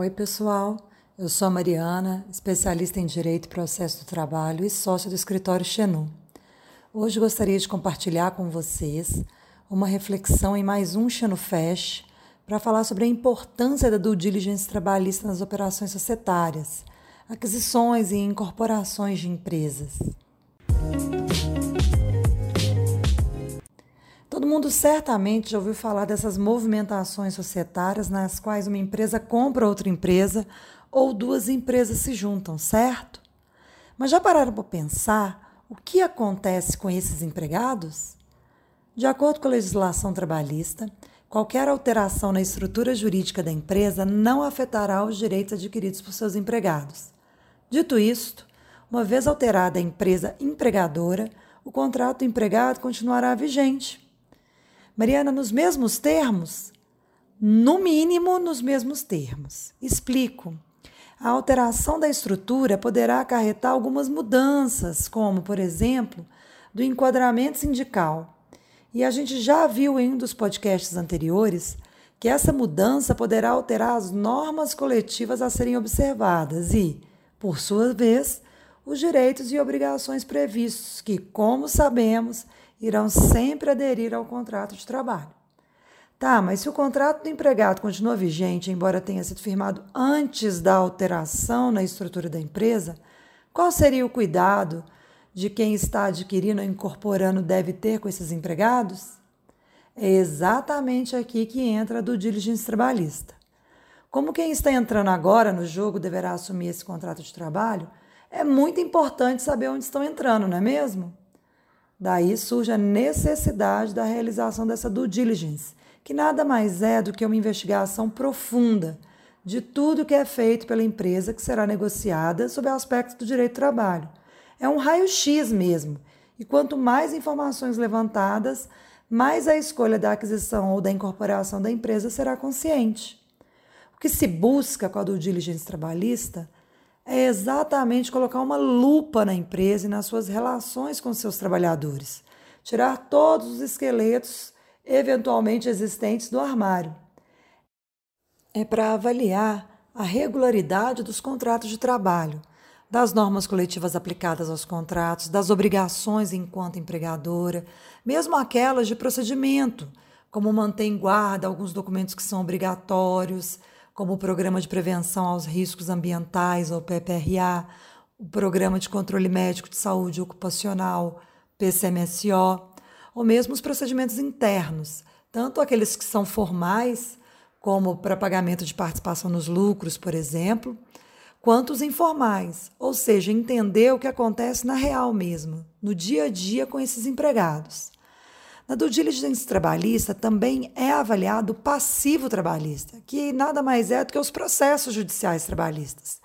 Oi, pessoal. Eu sou a Mariana, especialista em Direito e Processo do Trabalho e sócia do escritório Xenu. Hoje gostaria de compartilhar com vocês uma reflexão em mais um Xenu Fest para falar sobre a importância da due diligence trabalhista nas operações societárias, aquisições e incorporações de empresas. Mundo certamente já ouviu falar dessas movimentações societárias nas quais uma empresa compra outra empresa ou duas empresas se juntam, certo? Mas já pararam para pensar o que acontece com esses empregados? De acordo com a legislação trabalhista, qualquer alteração na estrutura jurídica da empresa não afetará os direitos adquiridos por seus empregados. Dito isto, uma vez alterada a empresa empregadora, o contrato do empregado continuará vigente Mariana, nos mesmos termos? No mínimo, nos mesmos termos. Explico. A alteração da estrutura poderá acarretar algumas mudanças, como, por exemplo, do enquadramento sindical. E a gente já viu em um dos podcasts anteriores que essa mudança poderá alterar as normas coletivas a serem observadas e, por sua vez, os direitos e obrigações previstos, que, como sabemos, irão sempre aderir ao contrato de trabalho. Tá, mas se o contrato do empregado continua vigente, embora tenha sido firmado antes da alteração na estrutura da empresa, qual seria o cuidado de quem está adquirindo ou incorporando deve ter com esses empregados? É exatamente aqui que entra a do diligence trabalhista. Como quem está entrando agora no jogo deverá assumir esse contrato de trabalho, é muito importante saber onde estão entrando, não é mesmo? Daí surge a necessidade da realização dessa due diligence, que nada mais é do que uma investigação profunda de tudo que é feito pela empresa que será negociada sob aspectos do direito do trabalho. É um raio-x mesmo, e quanto mais informações levantadas, mais a escolha da aquisição ou da incorporação da empresa será consciente. O que se busca com a due diligence trabalhista é exatamente colocar uma lupa na empresa e nas suas relações com seus trabalhadores, tirar todos os esqueletos eventualmente existentes do armário. É para avaliar a regularidade dos contratos de trabalho, das normas coletivas aplicadas aos contratos, das obrigações enquanto empregadora, mesmo aquelas de procedimento, como manter em guarda alguns documentos que são obrigatórios, como o Programa de Prevenção aos Riscos Ambientais, ou PPRA, o Programa de Controle Médico de Saúde Ocupacional, PCMSO, ou mesmo os procedimentos internos, tanto aqueles que são formais, como para pagamento de participação nos lucros, por exemplo, quanto os informais, ou seja, entender o que acontece na real mesmo, no dia a dia com esses empregados. Na due diligence trabalhista também é avaliado o passivo trabalhista, que nada mais é do que os processos judiciais trabalhistas.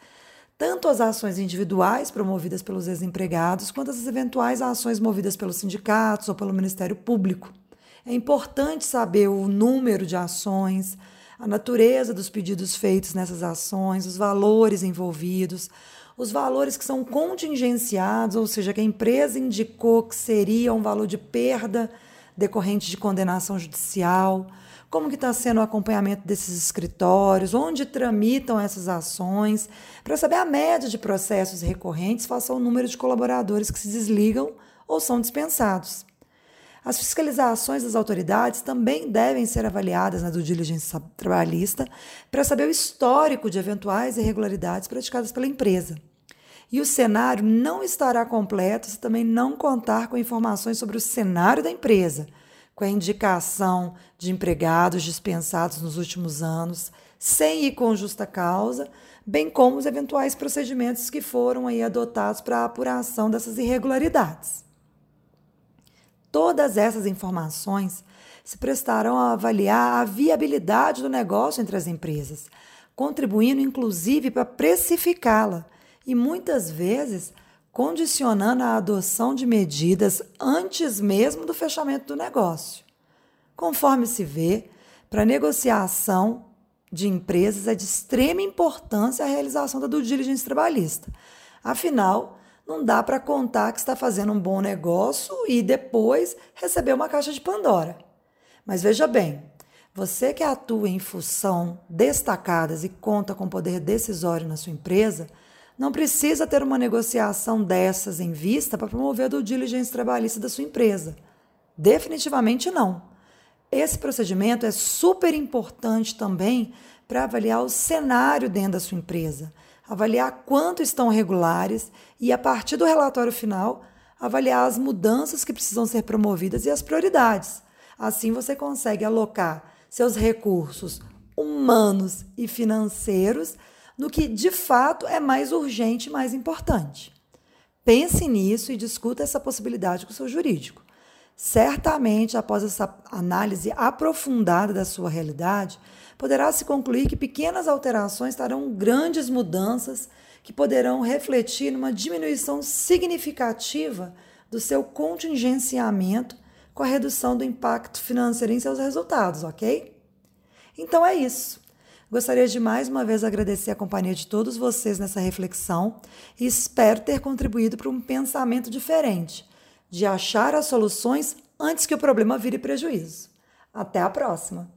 Tanto as ações individuais promovidas pelos ex-empregados, quanto as eventuais ações movidas pelos sindicatos ou pelo Ministério Público. É importante saber o número de ações, a natureza dos pedidos feitos nessas ações, os valores envolvidos, os valores que são contingenciados, ou seja, que a empresa indicou que seria um valor de perda decorrente de condenação judicial, como que está sendo o acompanhamento desses escritórios, onde tramitam essas ações, para saber a média de processos recorrentes face ao número de colaboradores que se desligam ou são dispensados. As fiscalizações das autoridades também devem ser avaliadas na due diligence trabalhista para saber o histórico de eventuais irregularidades praticadas pela empresa. E o cenário não estará completo se também não contar com informações sobre o cenário da empresa, com a indicação de empregados dispensados nos últimos anos, sem ir com justa causa, bem como os eventuais procedimentos que foram aí adotados para a apuração dessas irregularidades. Todas essas informações se prestarão a avaliar a viabilidade do negócio entre as empresas, contribuindo inclusive para precificá-la e muitas vezes condicionando a adoção de medidas antes mesmo do fechamento do negócio. Conforme se vê, para negociação de empresas é de extrema importância a realização da due diligence trabalhista. Afinal, não dá para contar que está fazendo um bom negócio e depois receber uma caixa de Pandora. Mas veja bem, Você que atua em função destacadas e conta com poder decisório na sua empresa, não precisa ter uma negociação dessas em vista para promover a due diligence trabalhista da sua empresa. Definitivamente não. Esse procedimento é super importante também para avaliar o cenário dentro da sua empresa, avaliar quanto estão regulares e, a partir do relatório final, avaliar as mudanças que precisam ser promovidas e as prioridades. Assim você consegue alocar seus recursos humanos e financeiros no que de fato é mais urgente e mais importante. Pense nisso e discuta essa possibilidade com o seu jurídico. Certamente, após essa análise aprofundada da sua realidade, poderá se concluir que pequenas alterações trarão grandes mudanças que poderão refletir numa diminuição significativa do seu contingenciamento com a redução do impacto financeiro em seus resultados, ok? Então é isso. Gostaria de mais uma vez agradecer a companhia de todos vocês nessa reflexão e espero ter contribuído para um pensamento diferente, de achar as soluções antes que o problema vire prejuízo. Até a próxima!